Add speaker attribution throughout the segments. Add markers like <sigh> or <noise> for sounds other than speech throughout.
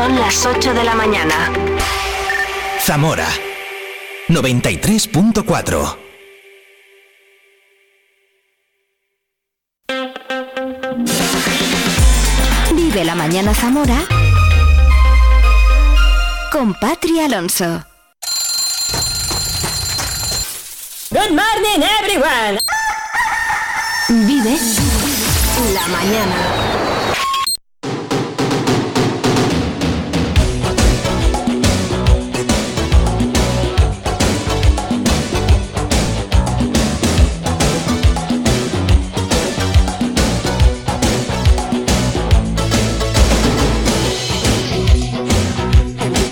Speaker 1: Son las 8 de la mañana.
Speaker 2: Zamora 93.4
Speaker 1: Vive la mañana Zamora con Patri Alonso.
Speaker 3: Good morning everyone.
Speaker 1: Vive la mañana.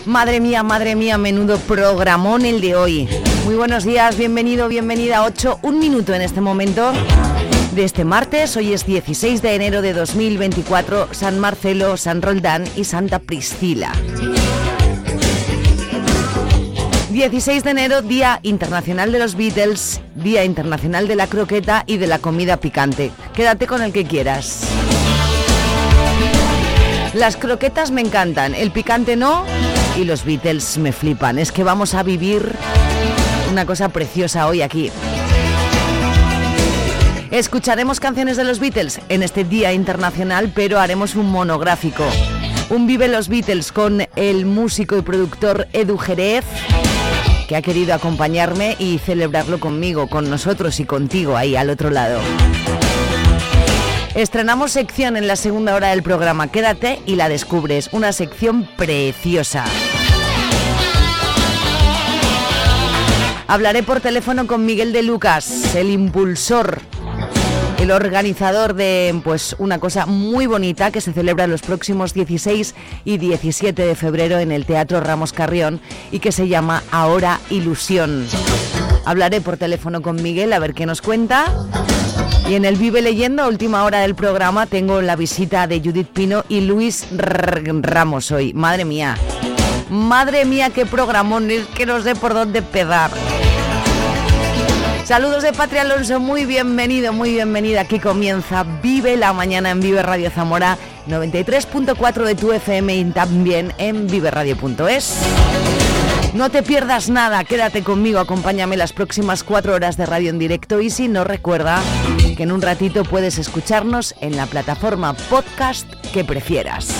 Speaker 4: Madre mía, madre mía, menudo programón el de hoy. Muy buenos días, bienvenido, bienvenida. 8, un minuto en este momento de este martes. Hoy es 16 de enero de 2024, San Marcelo, San Roldán y Santa Priscila. 16 de enero, Día Internacional de los Beatles, Día Internacional de la Croqueta y de la Comida Picante. Quédate con el que quieras. Las croquetas me encantan, el picante no y los Beatles me flipan. Es que vamos a vivir una cosa preciosa hoy aquí. Escucharemos canciones de los Beatles en este Día Internacional, pero haremos un monográfico. Un Vive los Beatles con el músico y productor Edu Jerez, que ha querido acompañarme y celebrarlo conmigo, con nosotros y contigo ahí al otro lado. Estrenamos sección en la segunda hora del programa. Quédate y la descubres. Una sección preciosa. Hablaré por teléfono con Miguel de Lucas, el impulsor, el organizador de pues una cosa muy bonita que se celebra los próximos 16 y 17 de febrero en el Teatro Ramos Carrión y que se llama Ahora Ilusión. Hablaré por teléfono con Miguel a ver qué nos cuenta. Y en el Vive Leyendo, última hora del programa, tengo la visita de Judith Pino y Luis Ramos hoy. Madre mía. Madre mía, qué programón, es que no sé por dónde pedar. Saludos de Patria Alonso, muy bienvenido, muy bienvenida. Aquí comienza Vive la Mañana en Vive Radio Zamora, 93.4 de tu FM y también en viveradio.es. No te pierdas nada, quédate conmigo, acompáñame las próximas cuatro horas de radio en directo y si no recuerda que en un ratito puedes escucharnos en la plataforma podcast que prefieras.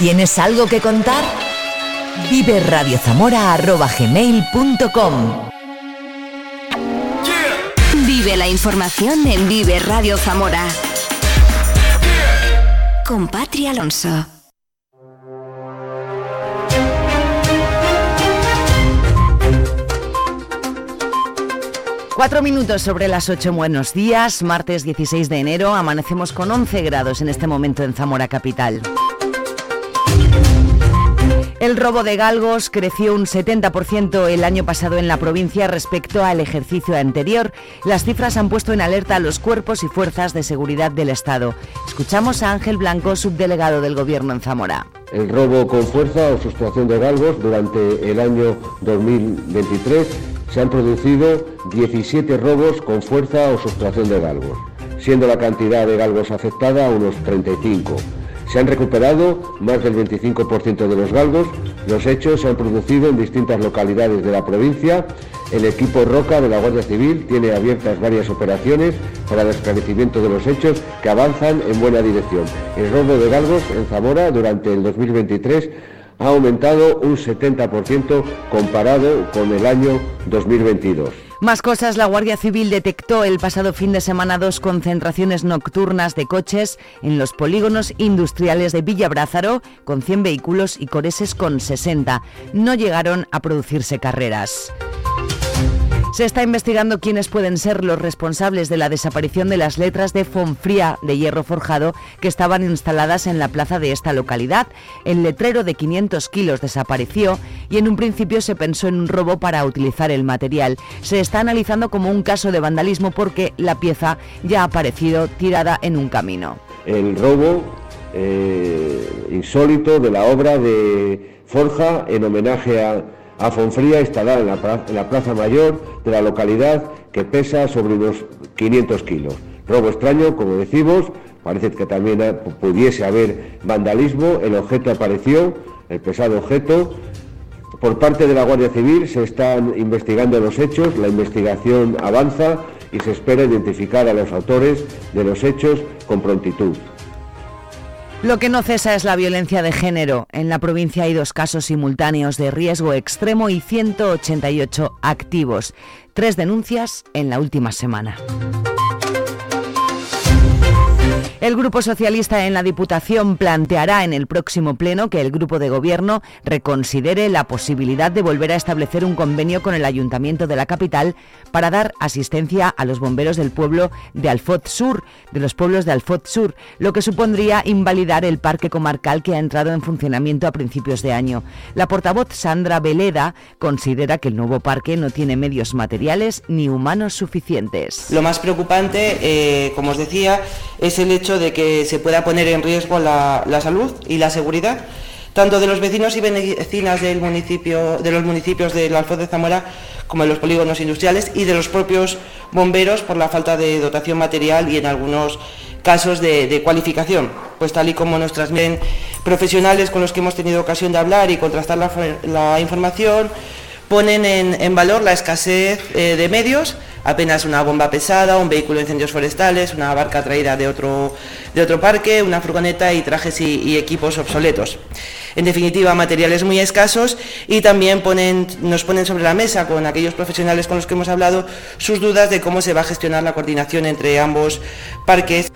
Speaker 2: ¿Tienes algo que contar? Vive radiozamora.gmail.com
Speaker 1: La información en Vive Radio Zamora. Con Patria Alonso.
Speaker 4: Cuatro minutos sobre las ocho. Buenos días. Martes 16 de enero. Amanecemos con 11 grados en este momento en Zamora Capital. El robo de galgos creció un 70% el año pasado en la provincia respecto al ejercicio anterior. Las cifras han puesto en alerta a los cuerpos y fuerzas de seguridad del Estado. Escuchamos a Ángel Blanco, subdelegado del Gobierno en Zamora.
Speaker 5: El robo con fuerza o sustracción de galgos durante el año 2023 se han producido 17 robos con fuerza o sustracción de galgos, siendo la cantidad de galgos afectada unos 35. Se han recuperado más del 25% de los galgos. Los hechos se han producido en distintas localidades de la provincia. El equipo Roca de la Guardia Civil tiene abiertas varias operaciones para el esclarecimiento de los hechos que avanzan en buena dirección. El robo de galgos en Zamora durante el 2023 ha aumentado un 70% comparado con el año 2022.
Speaker 4: Más cosas, la Guardia Civil detectó el pasado fin de semana dos concentraciones nocturnas de coches en los polígonos industriales de Villabrázaro con 100 vehículos y coreses con 60. No llegaron a producirse carreras. Se está investigando quiénes pueden ser los responsables de la desaparición de las letras de Fonfría de hierro forjado que estaban instaladas en la plaza de esta localidad. El letrero de 500 kilos desapareció y en un principio se pensó en un robo para utilizar el material. Se está analizando como un caso de vandalismo porque la pieza ya ha aparecido tirada en un camino.
Speaker 5: El robo eh, insólito de la obra de Forja en homenaje a a Fonfría instalada en la, Plaza Mayor de la localidad que pesa sobre unos 500 kilos. Robo extraño, como decimos, parece que también pudiese haber vandalismo, el objeto apareció, el pesado objeto. Por parte de la Guardia Civil se están investigando los hechos, la investigación avanza y se espera identificar a los autores de los hechos con prontitud.
Speaker 4: Lo que no cesa es la violencia de género. En la provincia hay dos casos simultáneos de riesgo extremo y 188 activos. Tres denuncias en la última semana. El Grupo Socialista en la Diputación planteará en el próximo pleno que el Grupo de Gobierno reconsidere la posibilidad de volver a establecer un convenio con el Ayuntamiento de la capital para dar asistencia a los bomberos del pueblo de Alfoz Sur, de los pueblos de Alfoz Sur, lo que supondría invalidar el parque comarcal que ha entrado en funcionamiento a principios de año. La portavoz Sandra Veleda considera que el nuevo parque no tiene medios materiales ni humanos suficientes.
Speaker 6: Lo más preocupante, eh, como os decía, es el hecho de que se pueda poner en riesgo la, salud y la seguridad tanto de los vecinos y vecinas del municipio, de los municipios del Alfoz de Zamora como de los polígonos industriales y de los propios bomberos por la falta de dotación material y en algunos casos de, cualificación. Pues tal y como nos transmiten profesionales con los que hemos tenido ocasión de hablar y contrastar la, información, ponen en, valor la escasez eh, de medios apenas una bomba pesada, un vehículo de incendios forestales, una barca traída de otro, de otro parque, una furgoneta y trajes y, equipos obsoletos. En definitiva, materiales muy escasos y también nos ponen sobre la mesa con aquellos profesionales con los que hemos hablado sus dudas de cómo se va a gestionar la coordinación entre ambos parques.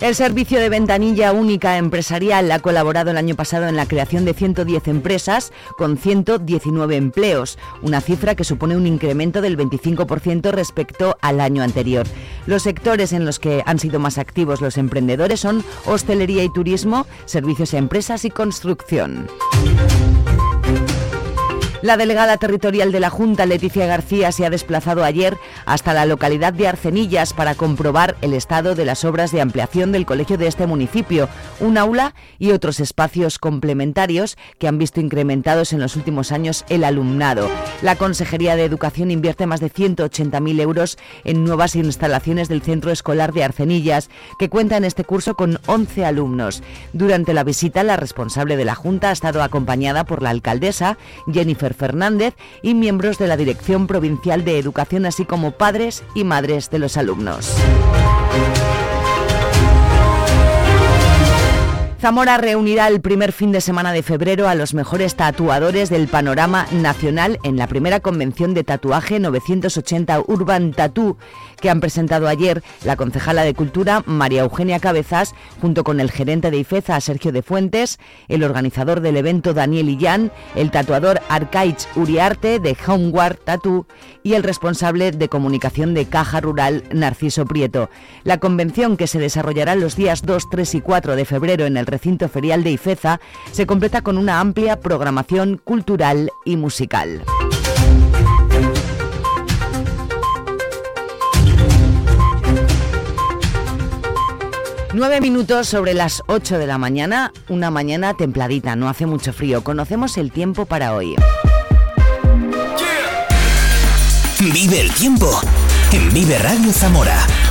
Speaker 4: El servicio de ventanilla única empresarial ha colaborado el año pasado en la creación de 110 empresas con 119 empleos, una cifra que supone un incremento del 25% respecto al año anterior. Los sectores en los que han sido más activos los emprendedores son hostelería y turismo, servicios a empresas y construcción. La delegada territorial de la Junta, Leticia García, se ha desplazado ayer hasta la localidad de Arcenillas para comprobar el estado de las obras de ampliación del colegio de este municipio, un aula y otros espacios complementarios que han visto incrementados en los últimos años el alumnado. La Consejería de Educación invierte más de 180.000 euros en nuevas instalaciones del centro escolar de Arcenillas, que cuenta en este curso con 11 alumnos. Durante la visita, la responsable de la Junta ha estado acompañada por la alcaldesa, Jennifer Fernández y miembros de la Dirección Provincial de Educación, así como padres y madres de los alumnos. Zamora reunirá el primer fin de semana de febrero a los mejores tatuadores del panorama nacional en la primera convención de tatuaje 980 Urban Tattoo que han presentado ayer la concejala de Cultura María Eugenia Cabezas junto con el gerente de IFEZA Sergio de Fuentes, el organizador del evento Daniel Illán, el tatuador Arcaich Uriarte de Homeward Tattoo y el responsable de comunicación de Caja Rural Narciso Prieto. La convención que se desarrollará los días 2, 3 y 4 de febrero en el recinto ferial de Ifeza se completa con una amplia programación cultural y musical. Nueve minutos sobre las 8 de la mañana, una mañana templadita, no hace mucho frío. Conocemos el tiempo para hoy.
Speaker 2: Vive el tiempo en Vive Radio Zamora.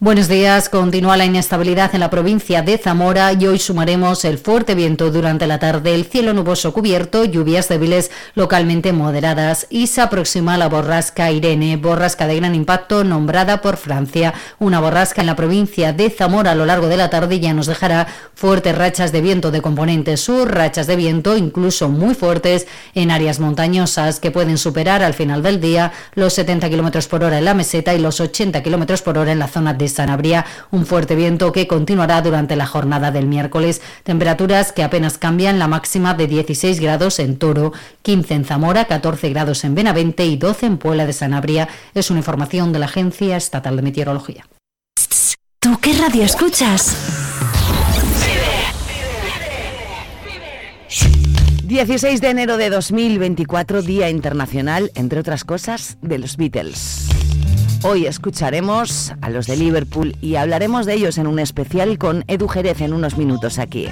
Speaker 7: Buenos días. Continúa la inestabilidad en la provincia de Zamora y hoy sumaremos el fuerte viento durante la tarde, el cielo nuboso cubierto, lluvias débiles localmente moderadas y se aproxima la borrasca Irene, borrasca de gran impacto nombrada por Francia. Una borrasca en la provincia de Zamora a lo largo de la tarde ya nos dejará fuertes rachas de viento de componente sur, rachas de viento incluso muy fuertes en áreas montañosas que pueden superar al final del día los 70 km por hora en la meseta y los 80 km por hora en la zona de Sanabria, un fuerte viento que continuará durante la jornada del miércoles. Temperaturas que apenas cambian, la máxima de 16 grados en Toro, 15 en Zamora, 14 grados en Benavente y 12 en Puebla de Sanabria. Es una información de la Agencia Estatal de Meteorología.
Speaker 1: ¿Tú qué radio escuchas?
Speaker 4: 16 de enero de 2024, Día Internacional, entre otras cosas, de los Beatles. Hoy escucharemos a los de Liverpool y hablaremos de ellos en un especial con Edu Jerez en unos minutos aquí.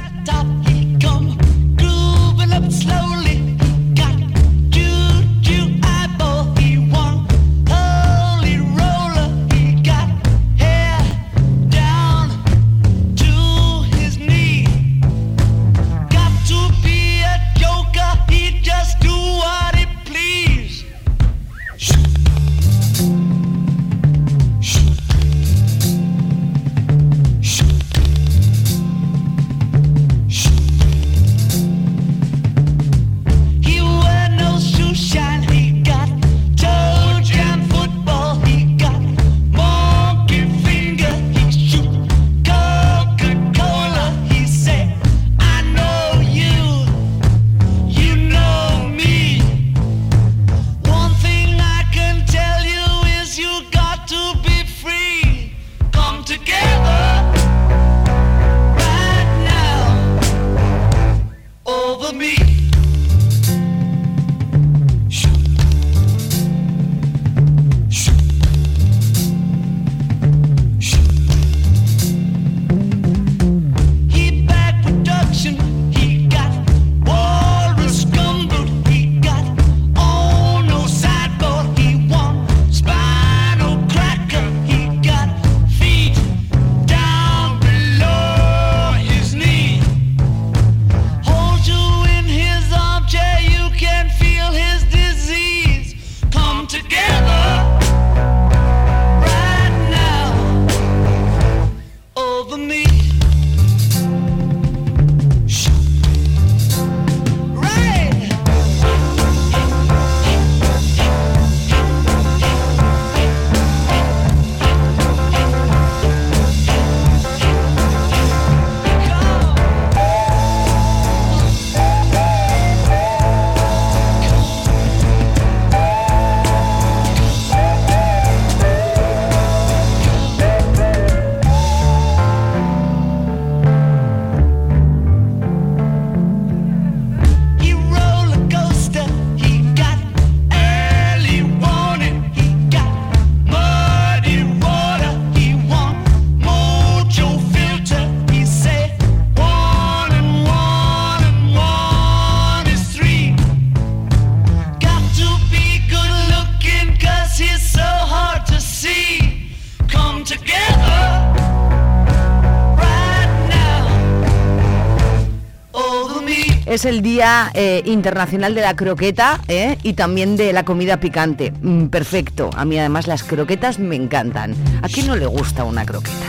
Speaker 4: Es el Día eh, Internacional de la Croqueta ¿eh? y también de la comida picante. Mm, perfecto. A mí además las croquetas me encantan. ¿A quién no le gusta una croqueta?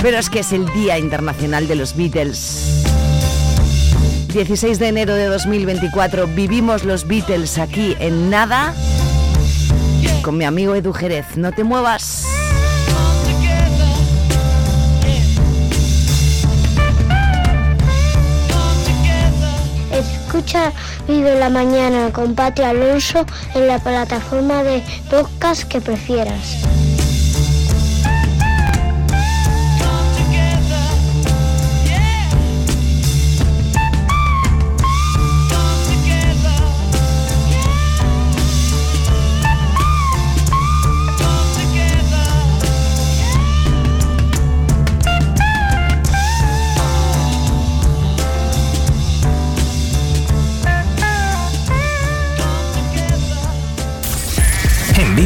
Speaker 4: Pero es que es el Día Internacional de los Beatles. 16 de enero de 2024 vivimos los Beatles aquí en nada con mi amigo Edu Jerez. No te muevas.
Speaker 8: Escucha Vive la Mañana con Pati Alonso en la plataforma de podcast que prefieras.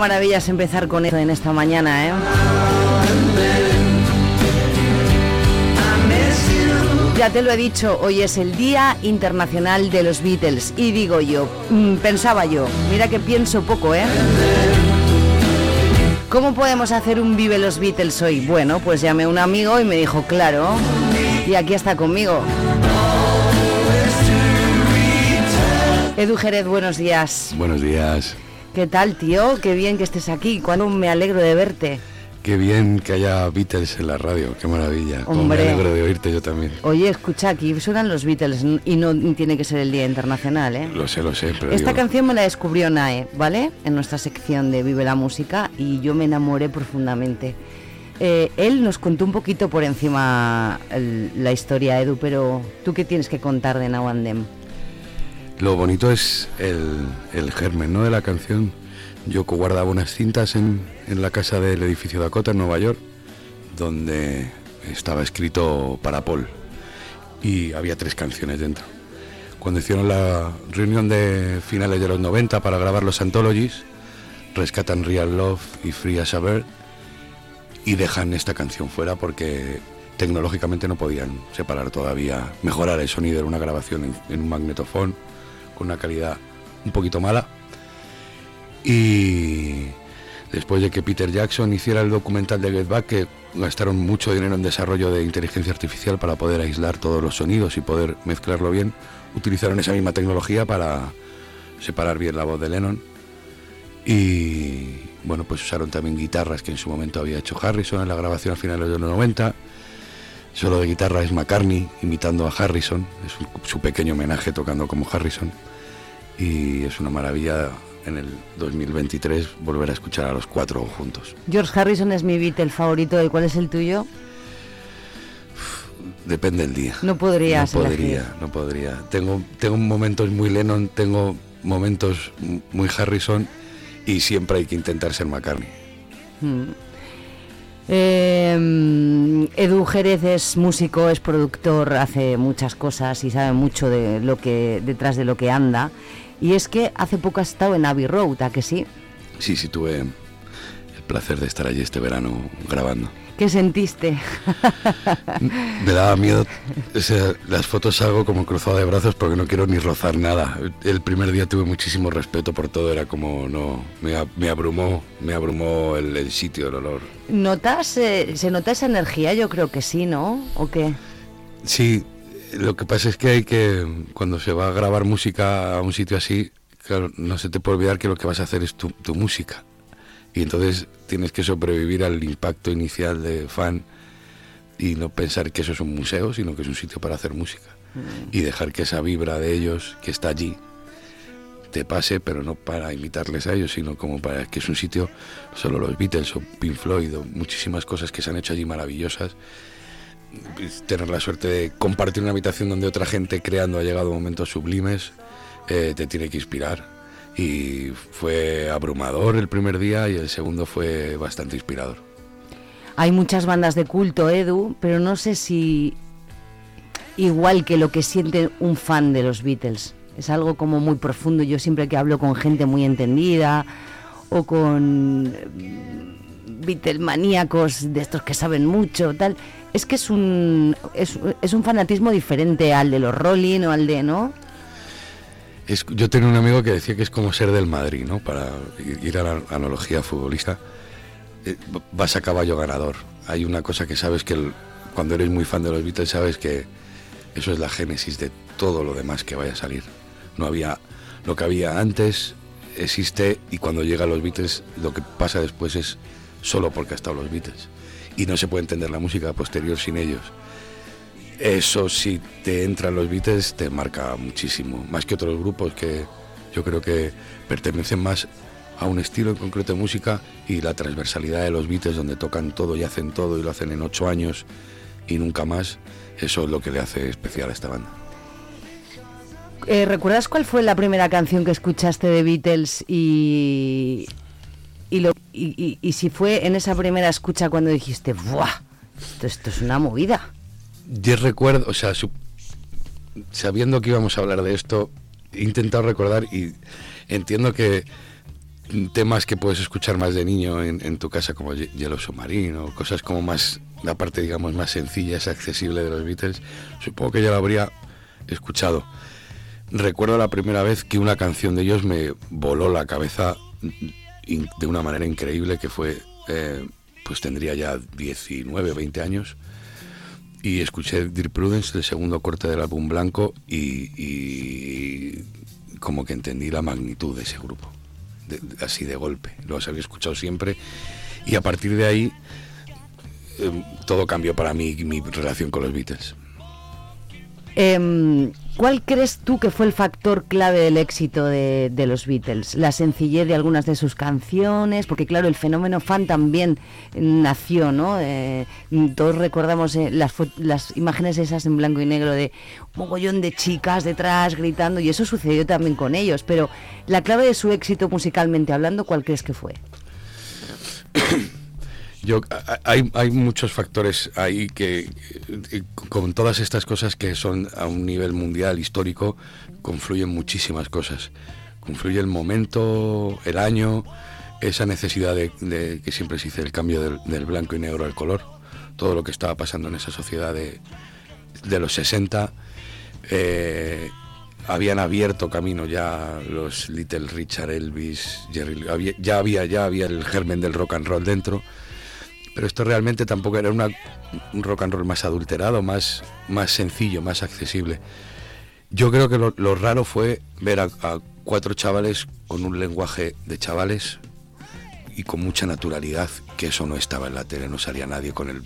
Speaker 4: maravilla es empezar con esto en esta mañana, ¿eh? Ya te lo he dicho, hoy es el Día Internacional de los Beatles y digo yo, mm, pensaba yo, mira que pienso poco, ¿eh? ¿Cómo podemos hacer un Vive los Beatles hoy? Bueno, pues llamé a un amigo y me dijo, claro, y aquí está conmigo. Edu Jerez, buenos días.
Speaker 9: Buenos días.
Speaker 4: ¿Qué tal, tío? Qué bien que estés aquí. Cuándo me alegro de verte.
Speaker 9: Qué bien que haya Beatles en la radio, qué maravilla.
Speaker 4: Hombre.
Speaker 9: me alegro de oírte yo también.
Speaker 4: Oye, escucha, aquí suenan los Beatles y no tiene que ser el Día Internacional, ¿eh?
Speaker 9: Lo sé, lo sé, pero
Speaker 4: Esta
Speaker 9: digo,
Speaker 4: canción me la descubrió Nae, ¿vale? En nuestra sección de Vive la Música y yo me enamoré profundamente. Eh, él nos contó un poquito por encima el- la historia, Edu, pero ¿tú qué tienes que contar de Now and Them?
Speaker 9: Lo bonito es el, el germen ¿no? de la canción. Yo guardaba unas cintas en, en la casa del edificio Dakota en Nueva York, donde estaba escrito para Paul. Y había tres canciones dentro. Cuando hicieron la reunión de finales de los 90 para grabar los anthologies, rescatan Real Love y Free as a Bird y dejan esta canción fuera porque tecnológicamente no podían separar todavía, mejorar el sonido, era una grabación en, en un magnetofón con una calidad un poquito mala. Y después de que Peter Jackson hiciera el documental de Get Back, que gastaron mucho dinero en desarrollo de inteligencia artificial para poder aislar todos los sonidos y poder mezclarlo bien, utilizaron esa misma tecnología para separar bien la voz de Lennon. Y bueno, pues usaron también guitarras que en su momento había hecho Harrison en la grabación a finales de los 90. Solo de guitarra es McCartney imitando a Harrison, es un- su pequeño homenaje tocando como Harrison. Y es una maravilla en el 2023 volver a escuchar a los cuatro juntos.
Speaker 4: George Harrison es mi Beatle favorito, ¿y cuál es el tuyo?
Speaker 9: Depende del día.
Speaker 4: No podrías
Speaker 9: No podría,
Speaker 4: elegir.
Speaker 9: no podría. Tengo, tengo momentos muy Lennon, tengo momentos muy Harrison y siempre hay que intentar ser McCartney.
Speaker 4: Mm. Eh, Edu Jerez es músico, es productor, hace muchas cosas y sabe mucho de lo que detrás de lo que anda. Y es que hace poco has estado en Abbey Road, ¿a que sí?
Speaker 9: Sí, sí, tuve el placer de estar allí este verano grabando.
Speaker 4: ¿Qué sentiste? <laughs>
Speaker 9: Me daba miedo, o sea, las fotos salgo como cruzado de brazos porque no quiero ni rozar nada. El primer día tuve muchísimo respeto por todo, era como, no, me abrumó, me abrumó el, el sitio, el olor.
Speaker 4: ¿Notas, eh, se nota esa energía? Yo creo que sí, ¿no? ¿O qué?
Speaker 9: Sí, lo que pasa es que hay que, cuando se va a grabar música a un sitio así, claro, no se te puede olvidar que lo que vas a hacer es tu, tu música. Y entonces tienes que sobrevivir al impacto inicial de fan y no pensar que eso es un museo, sino que es un sitio para hacer música. Y dejar que esa vibra de ellos, que está allí, te pase, pero no para imitarles a ellos, sino como para que es un sitio, solo los Beatles o Pink Floyd o muchísimas cosas que se han hecho allí maravillosas tener la suerte de compartir una habitación donde otra gente creando ha llegado a momentos sublimes, eh, te tiene que inspirar. Y fue abrumador el primer día y el segundo fue bastante inspirador.
Speaker 4: Hay muchas bandas de culto, Edu, pero no sé si igual que lo que siente un fan de los Beatles. Es algo como muy profundo. Yo siempre que hablo con gente muy entendida o con Beatle maníacos de estos que saben mucho, tal, es que es un es, es un fanatismo diferente al de los Rolling o al de, ¿no?
Speaker 9: Es- yo tenía un amigo que decía que es como ser del Madrid, ¿no? Para ir a la analogía futbolista. eh, vas a caballo ganador. Hay una cosa que sabes que cuando eres muy fan de los Beatles sabes que eso es la génesis de todo lo demás que vaya a salir. No había lo que había antes existe y cuando llega los Beatles lo que pasa después es solo porque ha estado los Beatles y no se puede entender la música posterior sin ellos. Eso si te entran los Beatles te marca muchísimo, más que otros grupos que yo creo que pertenecen más a un estilo en concreto de música y la transversalidad de los Beatles donde tocan todo y hacen todo y lo hacen en ocho años y nunca más, eso es lo que le hace especial a esta banda.
Speaker 4: Eh, ¿Recuerdas cuál fue la primera canción que escuchaste de Beatles y, y, lo, y, si fue en esa primera escucha cuando dijiste, ¡buah! Esto es una movida.
Speaker 9: Yo recuerdo, o sea, sabiendo que íbamos a hablar de esto, he intentado recordar y entiendo que temas que puedes escuchar más de niño en, tu casa, como Hielo Submarino, cosas como más, la parte, digamos, más sencilla, es accesible de los Beatles, supongo que ya lo habría escuchado. Recuerdo la primera vez que una canción de ellos me voló la cabeza de una manera increíble, que fue, eh, pues tendría ya 19 o 20 años, y escuché Dear Prudence, el segundo corte del álbum blanco, y, como que entendí la magnitud de ese grupo, así de golpe. Los había escuchado siempre, y a partir de ahí eh, todo cambió para mí, mi relación con los Beatles.
Speaker 4: Em, ¿Cuál crees tú que fue el factor clave del éxito de, los Beatles? ¿La sencillez de algunas de sus canciones? Porque claro, el fenómeno fan también nació, ¿no? Eh, todos recordamos eh, las, las imágenes esas en blanco y negro de un mogollón de chicas detrás gritando y eso sucedió también con ellos. Pero la clave de su éxito musicalmente hablando, ¿cuál crees que fue? <coughs>
Speaker 9: Yo, hay, hay muchos factores ahí que, eh, con todas estas cosas que son a un nivel mundial, histórico, confluyen muchísimas cosas. Confluye el momento, el año, esa necesidad de, que siempre se dice el cambio del, blanco y negro al color, todo lo que estaba pasando en esa sociedad de, de los 60. eh, habían abierto camino ya los Little Richard, Elvis, Jerry, ya había ya había el germen del rock and roll dentro pero esto realmente tampoco era un rock and roll más adulterado, más, más sencillo, más accesible. Yo creo que lo, raro fue ver a, a cuatro chavales con un lenguaje de chavales y con mucha naturalidad, que eso no estaba en la tele, no salía nadie con el,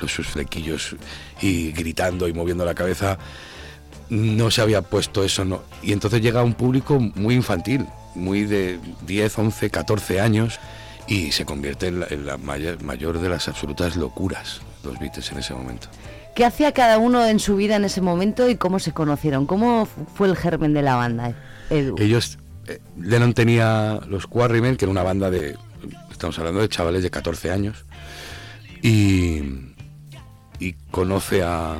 Speaker 9: los, sus flequillos y gritando y moviendo la cabeza. No se había puesto eso, no. Y entonces llega un público muy infantil, muy de 10, 11, 14 años y se convierte en la, en la mayor, mayor de las absolutas locuras los Beatles en ese momento.
Speaker 4: ¿Qué hacía cada uno en su vida en ese momento y cómo se conocieron? ¿Cómo fu- fue el germen de la banda, Edu?
Speaker 9: Ellos, eh, Lennon tenía los Quarrymen, que era una banda de, estamos hablando de chavales de 14 años, y, y conoce a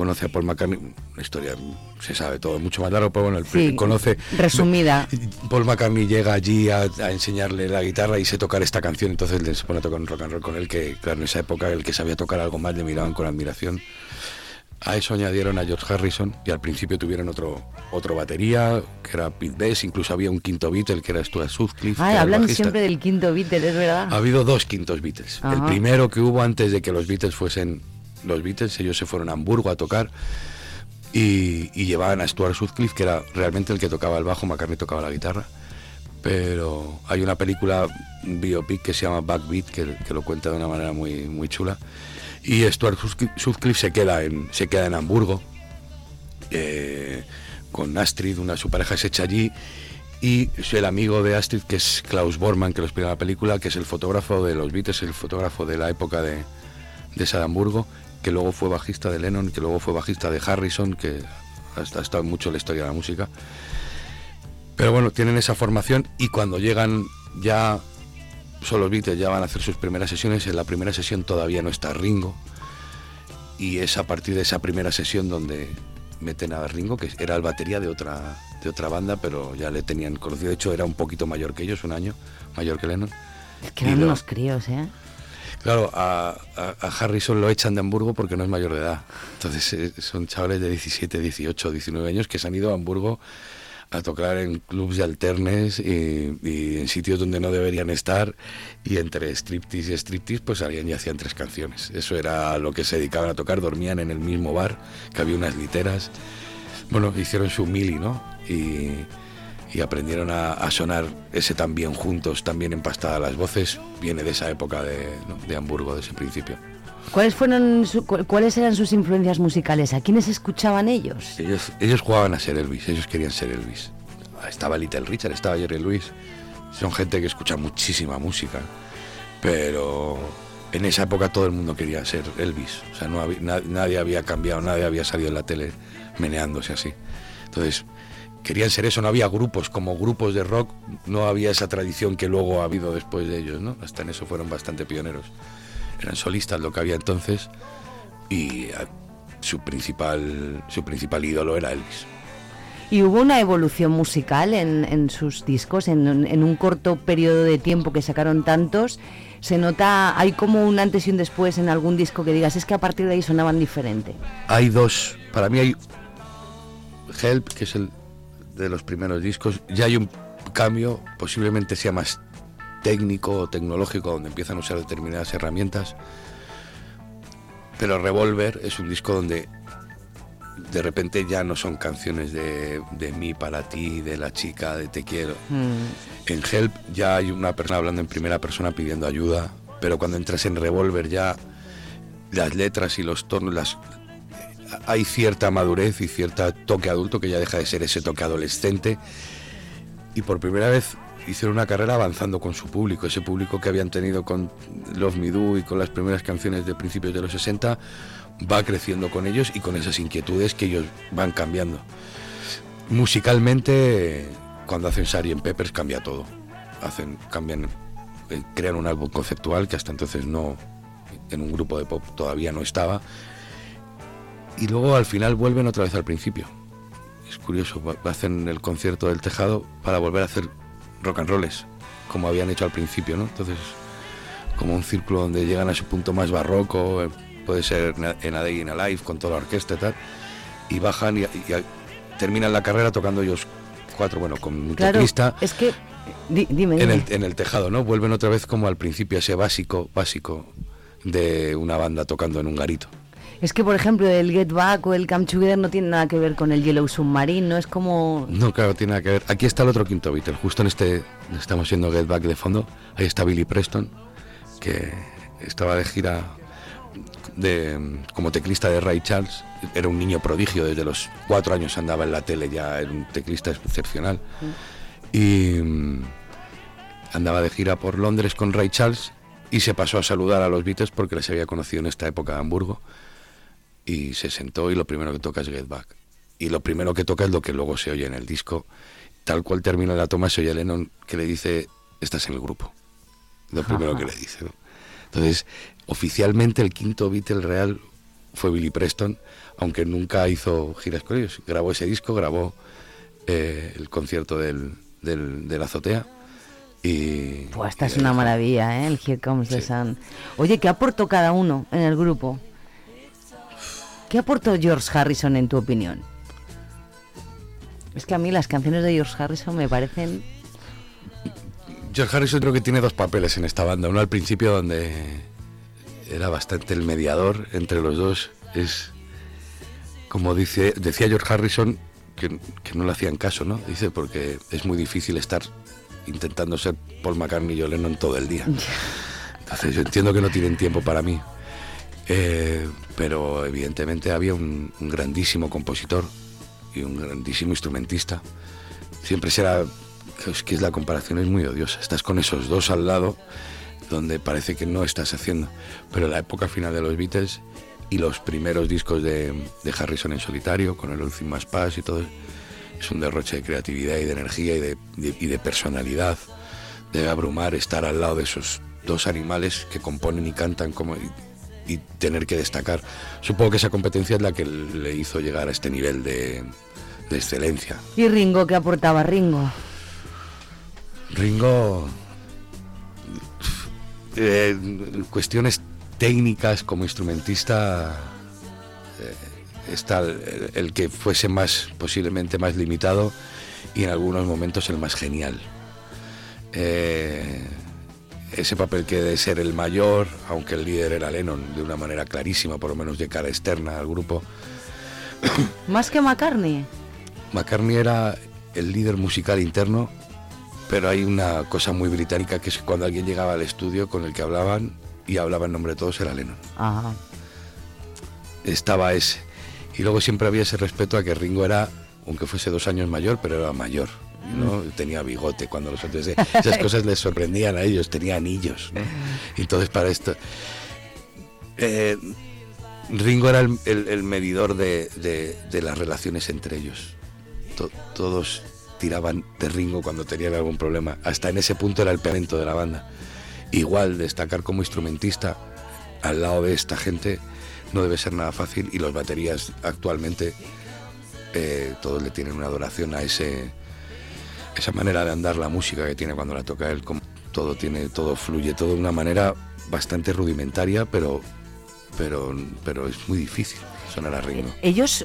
Speaker 9: conoce a Paul McCartney, una historia se sabe todo, mucho más largo, pero bueno, el,
Speaker 4: Sí,
Speaker 9: conoce
Speaker 4: resumida.
Speaker 9: Paul McCartney llega allí a, a enseñarle la guitarra y sé tocar esta canción, entonces le se pone a tocar un rock and roll con él, que claro, en esa época el que sabía tocar algo más le miraban con admiración. A eso añadieron a George Harrison y al principio tuvieron otro otro batería, que era Pete Best, incluso había un quinto Beatle que era Stuart Sutcliffe. el
Speaker 4: hablan
Speaker 9: bajista.
Speaker 4: siempre del quinto Beatle, es verdad.
Speaker 9: Ha habido dos quintos Beatles. El
Speaker 4: Ajá.
Speaker 9: primero que hubo antes de que los Beatles fuesen los Beatles, ellos se fueron a Hamburgo a tocar y, llevaban a Stuart Sutcliffe, que era realmente el que tocaba el bajo, McCartney tocaba la guitarra. Pero hay una película, biopic que se llama Backbeat, que, que lo cuenta de una manera muy, muy chula. Y Stuart Sutcliffe- se queda en, se queda en Hamburgo eh, con Astrid, una su pareja se echa allí y el amigo de Astrid que es Klaus Bormann que lo explica en la película que es el fotógrafo de los Beatles el fotógrafo de la época de, de ese Hamburgo que luego fue bajista de Lennon que luego fue bajista de Harrison que ha estado mucho en la historia de la música pero bueno tienen esa formación y cuando llegan ya son los Beatles ya van a hacer sus primeras sesiones en la primera sesión todavía no está Ringo y es a partir de esa primera sesión donde meten a Ringo, que era el batería de otra, de otra banda, pero ya le tenían conocido. De hecho, era un poquito mayor que ellos, un año mayor que Lennon.
Speaker 4: Es que
Speaker 9: Y
Speaker 4: eran
Speaker 9: lo-
Speaker 4: unos críos, ¿eh?
Speaker 9: Claro, a, Harrison lo echan de Hamburgo porque no es mayor de edad. Entonces eh, son chavales de 17, 18, 19 años que se han ido a Hamburgo a tocar en clubs de alternes y, y en sitios donde no deberían estar y entre striptease y striptease pues salían y hacían tres canciones. Eso era lo que se dedicaban a tocar, dormían en el mismo bar, que había unas literas. Bueno, hicieron su mili, ¿no? Y, y aprendieron a, a sonar ese también juntos, también empastada las voces, viene de esa época de, ¿no? de Hamburgo, de ese principio.
Speaker 4: ¿Cuáles fueron su- cu- cuáles eran sus influencias musicales? ¿A quiénes escuchaban ellos?
Speaker 9: Ellos, ellos jugaban a ser Elvis, ellos querían ser Elvis. Estaba Little Richard, estaba Jerry Lewis. Son gente que escucha muchísima música, pero en esa época todo el mundo quería ser Elvis. O sea, no había- na- nadie había cambiado, nadie había salido en la tele meneándose así. Entonces, querían ser eso, no había grupos como grupos de rock, no había esa tradición que luego ha habido después de ellos, ¿no? Hasta en eso fueron bastante pioneros. Eran solistas lo que había entonces y eh, su principal, su principal ídolo era Elvis.
Speaker 4: ¿Y hubo una evolución musical en, en sus discos? En, un- en un corto periodo de tiempo que sacaron tantos, ¿se nota, hay como un antes y un después en algún disco que digas, es que a partir de ahí sonaban diferente?
Speaker 9: Hay dos, para mí hay Help, que es el de los primeros discos, ya hay un cambio, posiblemente sea más técnico o tecnológico, donde empiezan a usar determinadas herramientas, pero Revolver es un disco donde de repente ya no son canciones de, de mí para ti, de la chica, de te quiero. En Help ya hay una persona hablando en primera persona pidiendo ayuda, pero cuando entras en Revolver ya las letras y los tonos, las, hay cierta madurez y cierto toque adulto que ya deja de ser ese toque adolescente. Y por primera vez hicieron una carrera avanzando con su público, ese público que habían tenido con Love Me Do y con las primeras canciones de principios de los 60, va creciendo con ellos y con esas inquietudes que ellos van cambiando. Musicalmente, cuando hacen Sgt. Peppers cambia todo. Hacen, cambian, eh, crean un álbum conceptual que hasta entonces no, en un grupo de pop todavía no estaba. Y luego al final vuelven otra vez al principio. Es curioso, hacen el concierto del tejado para volver a hacer rock and rolls, como habían hecho al principio, ¿no? Entonces, como un círculo donde llegan a su punto más barroco, eh, puede ser en A Day in a Life con toda la orquesta y tal, y bajan y, y a- terminan la carrera tocando ellos cuatro, bueno, con un
Speaker 4: Claro,
Speaker 9: teclista
Speaker 4: es que, di- dime,
Speaker 9: en
Speaker 4: dime.
Speaker 9: el, en el tejado, ¿no? Vuelven otra vez como al principio, ese básico, básico de una banda tocando en un garito.
Speaker 4: Es que, por ejemplo, el Get Back o el Come Together no tiene nada que ver con el Yellow Submarine, ¿no? Es como...
Speaker 9: No, claro, tiene nada que ver. Aquí está el otro quinto Beatle, justo en este, estamos siendo Get Back de fondo. Ahí está Billy Preston, que estaba de gira de, como teclista de Ray Charles. Era un niño prodigio, desde los cuatro años andaba en la tele, ya era un teclista excepcional. Y mm, andaba de gira por Londres con Ray Charles y se pasó a saludar a los Beatles porque les había conocido en esta época en Hamburgo. Y se sentó y lo primero que toca es Get Back. Y lo primero que toca es lo que luego se oye en el disco. Tal cual termina la toma, se oye a Lennon que le dice, estás en el grupo. Lo primero que le dice. ¿no? Entonces, oficialmente el quinto Beatle real fue Billy Preston, aunque nunca hizo giras con ellos. Grabó ese disco, grabó eh, el concierto del, del, de la azotea. Y,
Speaker 4: Pues esta
Speaker 9: y
Speaker 4: es una maravilla, ¿eh? El Here Comes the Sun. Oye, ¿qué aportó cada uno en el grupo? ¿Qué aportó George Harrison en tu opinión? Es que a mí las canciones de George Harrison me parecen...
Speaker 9: George Harrison creo que tiene dos papeles en esta banda. Uno al principio donde era bastante el mediador entre los dos. Es como dice, decía George Harrison que, que no le hacían caso, ¿no? Dice porque es muy difícil estar intentando ser Paul McCartney y Lennon todo el día. <laughs> Entonces yo entiendo que no tienen tiempo para mí. Eh, pero evidentemente había un, grandísimo compositor y un grandísimo instrumentista. Siempre será, es que la comparación es muy odiosa. Estás con esos dos al lado donde parece que no estás haciendo. Pero la época final de los Beatles y los primeros discos de, Harrison en solitario, con el Más Pass y todo, es un derroche de creatividad y de energía y de, de- y de personalidad. Debe abrumar estar al lado de esos dos animales que componen y cantan como y tener que destacar. Supongo que esa competencia es la que le hizo llegar a este nivel de, de excelencia.
Speaker 4: ¿Y Ringo qué aportaba Ringo?
Speaker 9: Ringo, eh, cuestiones técnicas como instrumentista, eh, está el, el que fuese más, posiblemente más limitado y en algunos momentos el más genial. Eh, ese papel que de ser el mayor, aunque el líder era Lennon, de una manera clarísima, por lo menos de cara externa al grupo, <coughs>
Speaker 4: Más que McCartney.
Speaker 9: McCartney era el líder musical interno, pero hay una cosa muy británica que es que cuando alguien llegaba al estudio con el que hablaban y hablaba en nombre de todos era Lennon.
Speaker 4: Ajá.
Speaker 9: Estaba ese. Y luego siempre había ese respeto a que Ringo era, aunque fuese dos años mayor, pero era mayor. ¿No? Tenía bigote cuando los otros... Esas <laughs> cosas les sorprendían a ellos, tenía anillos. Entonces para esto... eh, Ringo era el, el- el medidor de, de- de las relaciones entre ellos. To- todos tiraban de Ringo cuando tenían algún problema. Hasta en ese punto era el pegamento de la banda. Igual destacar como instrumentista al lado de esta gente no debe ser nada fácil y los baterías actualmente eh, todos le tienen una adoración a ese esa manera de andar la música que tiene cuando la toca él, como todo tiene, todo fluye, todo de una manera bastante rudimentaria, pero pero pero es muy difícil sonar a Ringo.
Speaker 4: Ellos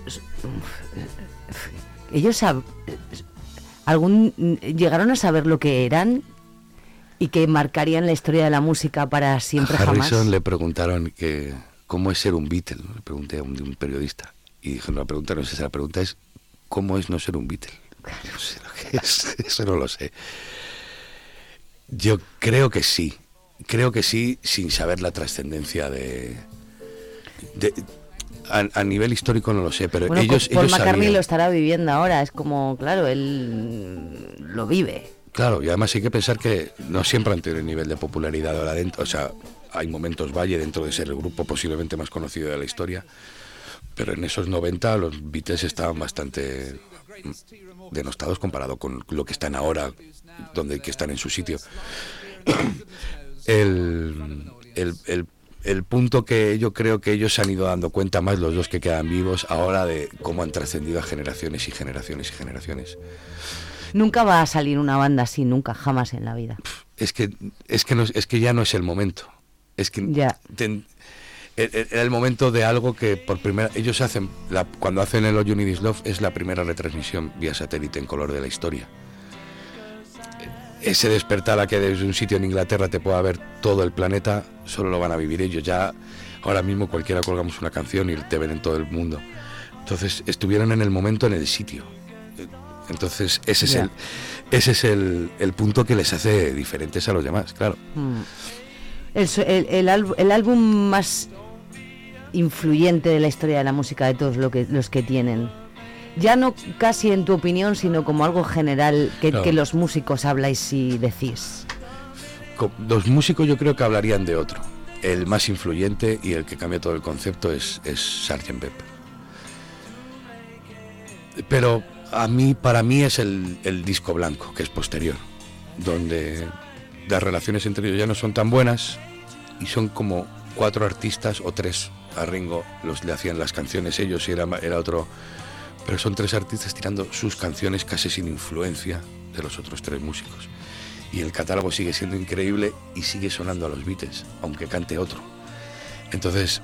Speaker 4: ellos sab- algún llegaron a saber lo que eran y que marcarían la historia de la música para siempre
Speaker 9: a Harrison
Speaker 4: jamás.
Speaker 9: le preguntaron que cómo es ser un Beatle, le pregunté a un, un periodista y dijo, no, la pregunta no es esa, la pregunta es cómo es no ser un Beatle. No sé lo que es, <laughs> eso no lo sé. Yo creo que sí, creo que sí, sin saber la trascendencia de... de- a, a nivel histórico no lo sé, pero
Speaker 4: Bueno,
Speaker 9: ellos,
Speaker 4: Paul
Speaker 9: ellos
Speaker 4: McCartney
Speaker 9: sabían.
Speaker 4: lo estará viviendo ahora, es como, claro, él lo vive.
Speaker 9: Claro, y además hay que pensar que no siempre han tenido el nivel de popularidad ahora dentro. O sea, hay momentos Valle dentro de ser el grupo posiblemente más conocido de la historia. Pero en esos 90 los Beatles estaban bastante denostados comparado con lo que están ahora, donde que están en su sitio. <clears throat> El, el, el- el punto que yo creo que ellos se han ido dando cuenta más, los dos que quedan vivos, ahora de cómo han trascendido a generaciones y generaciones y generaciones.
Speaker 4: Nunca va a salir una banda así, nunca, jamás en la vida.
Speaker 9: es que es que no es, que ya no es el momento es que
Speaker 4: Ya.
Speaker 9: ten- era el momento de algo que por primera ellos hacen la- cuando hacen el All Is Love es la primera retransmisión vía satélite en color de la historia. Ese despertar a que desde un sitio en Inglaterra te pueda ver todo el planeta solo lo van a vivir ellos. Ya ahora mismo cualquiera colgamos una canción y te ven en todo el mundo. Entonces estuvieron en el momento en el sitio. Entonces ese es el ese es el, el punto que les hace diferentes a los demás claro.
Speaker 4: Mm. El, el- el álbum más influyente de la historia de la música de todos lo que, los que tienen. Ya no casi en tu opinión, sino como algo general que, los músicos habláis y decís.
Speaker 9: Los músicos yo creo que hablarían de otro. El más influyente y el que cambia todo el concepto es, es Sgt. Pepper. Pero a mí, para mí es el, el disco blanco, que es posterior, donde las relaciones entre ellos ya no son tan buenas y son como cuatro artistas o tres. A Ringo los le hacían las canciones ellos y era, era otro. Pero son tres artistas tirando sus canciones casi sin influencia de los otros tres músicos. Y el catálogo sigue siendo increíble y sigue sonando a los Beatles, aunque cante otro. Entonces,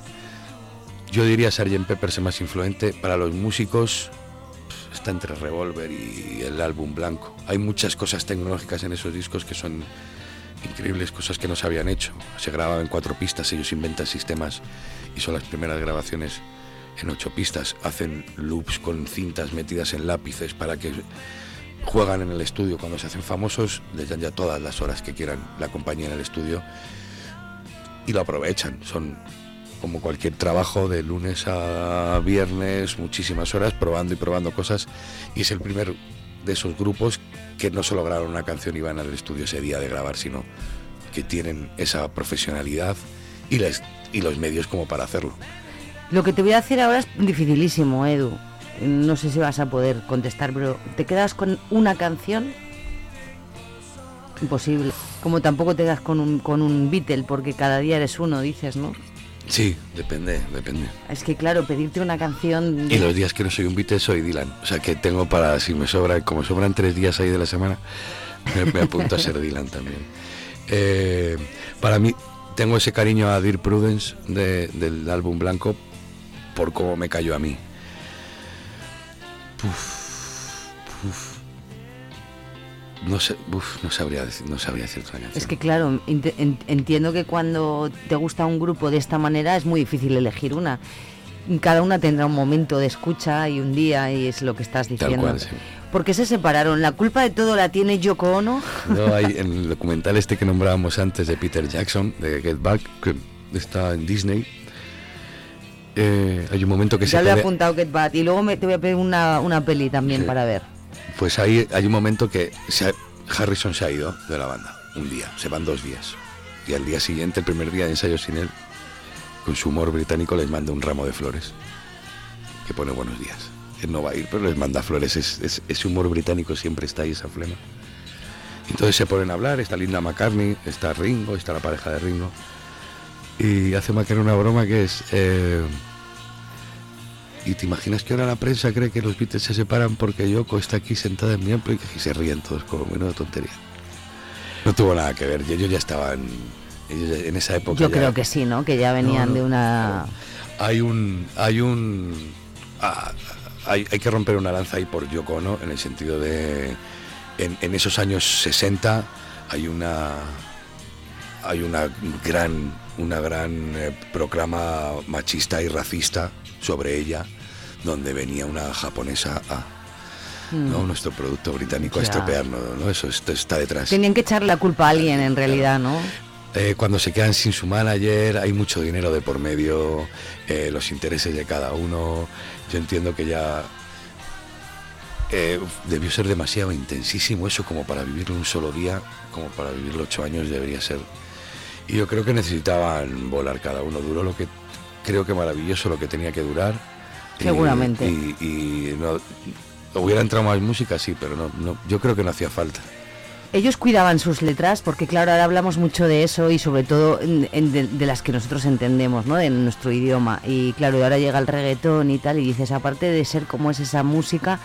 Speaker 9: yo diría Sgt. Pepper es más influente. Para los músicos está entre Revolver y el álbum blanco. Hay muchas cosas tecnológicas en esos discos que son increíbles, cosas que no se habían hecho. Se grababa en cuatro pistas, ellos inventan sistemas y son las primeras grabaciones en ocho pistas. Hacen loops con cintas metidas en lápices para que juegan en el estudio. Cuando se hacen famosos, les dan ya todas las horas que quieran la compañía en el estudio y lo aprovechan. Son como cualquier trabajo de lunes a viernes, muchísimas horas probando y probando cosas. Y es el primer de esos grupos que no solo graban una canción y van al estudio ese día de grabar, sino que tienen esa profesionalidad y, les, y los medios como para hacerlo.
Speaker 4: Lo que te voy a decir ahora es dificilísimo, Edu. No sé si vas a poder contestar, pero ¿te quedas con una canción? Imposible. Como tampoco te quedas con un, con un Beatle, porque cada día eres uno, dices, ¿no?
Speaker 9: Sí, depende, depende.
Speaker 4: Es que claro, pedirte una canción...
Speaker 9: Y los días que no soy un Beatle soy Dylan. O sea que tengo para, si me sobra, como sobran tres días ahí de la semana, me, me apunto a ser Dylan también. Eh, para mí, tengo ese cariño a Dear Prudence de- del álbum blanco por cómo me cayó a mí. Uf, uf. No sé, uf, no sabría decir, no sabría decir otra canción.
Speaker 4: Es que claro, ent- en- entiendo que cuando te gusta un grupo de esta manera es muy difícil elegir una. Cada una tendrá un momento de escucha y un día y es lo que estás diciendo.
Speaker 9: cual, sí.
Speaker 4: ¿Por qué se separaron? ¿La culpa de todo la tiene Yoko Ono?
Speaker 9: No, hay, en el documental este que nombrábamos antes de Peter Jackson, de Get Back, que está en Disney, eh, hay un momento que
Speaker 4: ya
Speaker 9: se
Speaker 4: lo he
Speaker 9: pelea-
Speaker 4: apuntado Get Back y luego me, te voy a pedir una, una peli también
Speaker 9: Sí.
Speaker 4: para ver.
Speaker 9: Pues ahí hay un momento que se ha- Harrison se ha ido de la banda, un día, se van dos días. Y al día siguiente, el primer día de ensayo sin él, con su humor británico les manda un ramo de flores, que pone buenos días. No va a ir, pero les manda flores, es, es- ese humor británico siempre está ahí, esa flema. Entonces se ponen a hablar, está Linda McCartney, está Ringo, está la pareja de Ringo. Y hace McCartney una broma que es... eh, y te imaginas que ahora la prensa cree que los Beatles se separan porque Yoko está aquí sentada en mi amplio y se ríen todos como menos tontería. No tuvo nada que ver, ellos ya estaban ellos ya- en esa época.
Speaker 4: Yo
Speaker 9: ya-
Speaker 4: creo que sí, ¿no? Que ya venían
Speaker 9: No, no,
Speaker 4: de una...
Speaker 9: hay un hay un ah, hay, hay que romper una lanza ahí por Yoko Ono en el sentido de en, en esos años 60 hay una hay una gran una gran eh, proclama machista y racista sobre ella donde venía una japonesa a ¿no? nuestro producto británico a estropearnos ¿no? eso esto está detrás
Speaker 4: Tenían que echarle la culpa a alguien en realidad, ¿no?
Speaker 9: Eh, cuando se quedan sin su manager, hay mucho dinero de por medio, eh, los intereses de cada uno. Yo entiendo que ya eh, debió ser demasiado intensísimo eso como para vivirlo un solo día, como para vivirlo ocho años debería ser. Y yo creo que necesitaban volar cada uno. Duró lo que creo que maravilloso lo que tenía que durar. Y-
Speaker 4: Seguramente.
Speaker 9: Y, y no, hubiera entrado más música, sí, pero no, no, yo creo que no hacía falta.
Speaker 4: Ellos cuidaban sus letras porque claro, ahora hablamos mucho de eso y sobre todo en- en de, de las que nosotros entendemos, ¿no? De nuestro idioma. Y claro, ahora llega el reggaetón y tal y dices, aparte de ser como es esa música,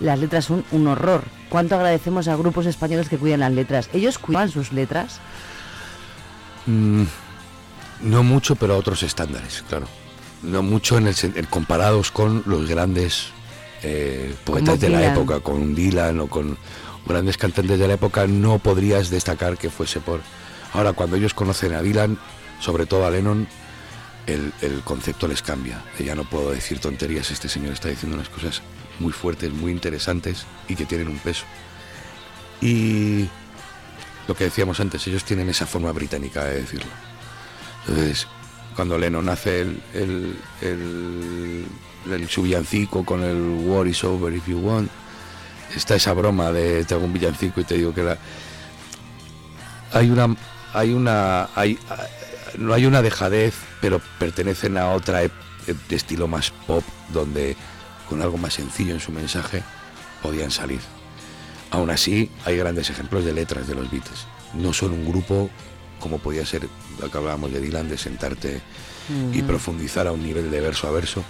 Speaker 4: las letras son un horror. ¿Cuánto agradecemos a grupos españoles que cuidan las letras? ¿Ellos cuidaban sus letras?
Speaker 9: Mm, no mucho, pero a otros estándares, claro. No mucho en el, en comparados con los grandes eh, poetas de la época, con Dylan o con grandes cantantes de la época, no podrías destacar que fuese por... Ahora, cuando ellos conocen a Dylan, sobre todo a Lennon, el, el concepto les cambia. Ya no puedo decir tonterías, este señor está diciendo unas cosas muy fuertes, muy interesantes y que tienen un peso. Y lo que decíamos antes, ellos tienen esa forma británica de decirlo. Entonces, cuando Lennon hace el, el, el, el- con el War is over if you want, está esa broma de te hago un villancico y te digo que la... Hay una... Hay una... Hay, no hay una dejadez, pero pertenecen a otra de estilo más pop, donde con algo más sencillo en su mensaje podían salir. Aún así, hay grandes ejemplos de letras de los Beatles. No son un grupo como podía ser hablábamos de Dylan, de sentarte y profundizar a un nivel de verso a verso.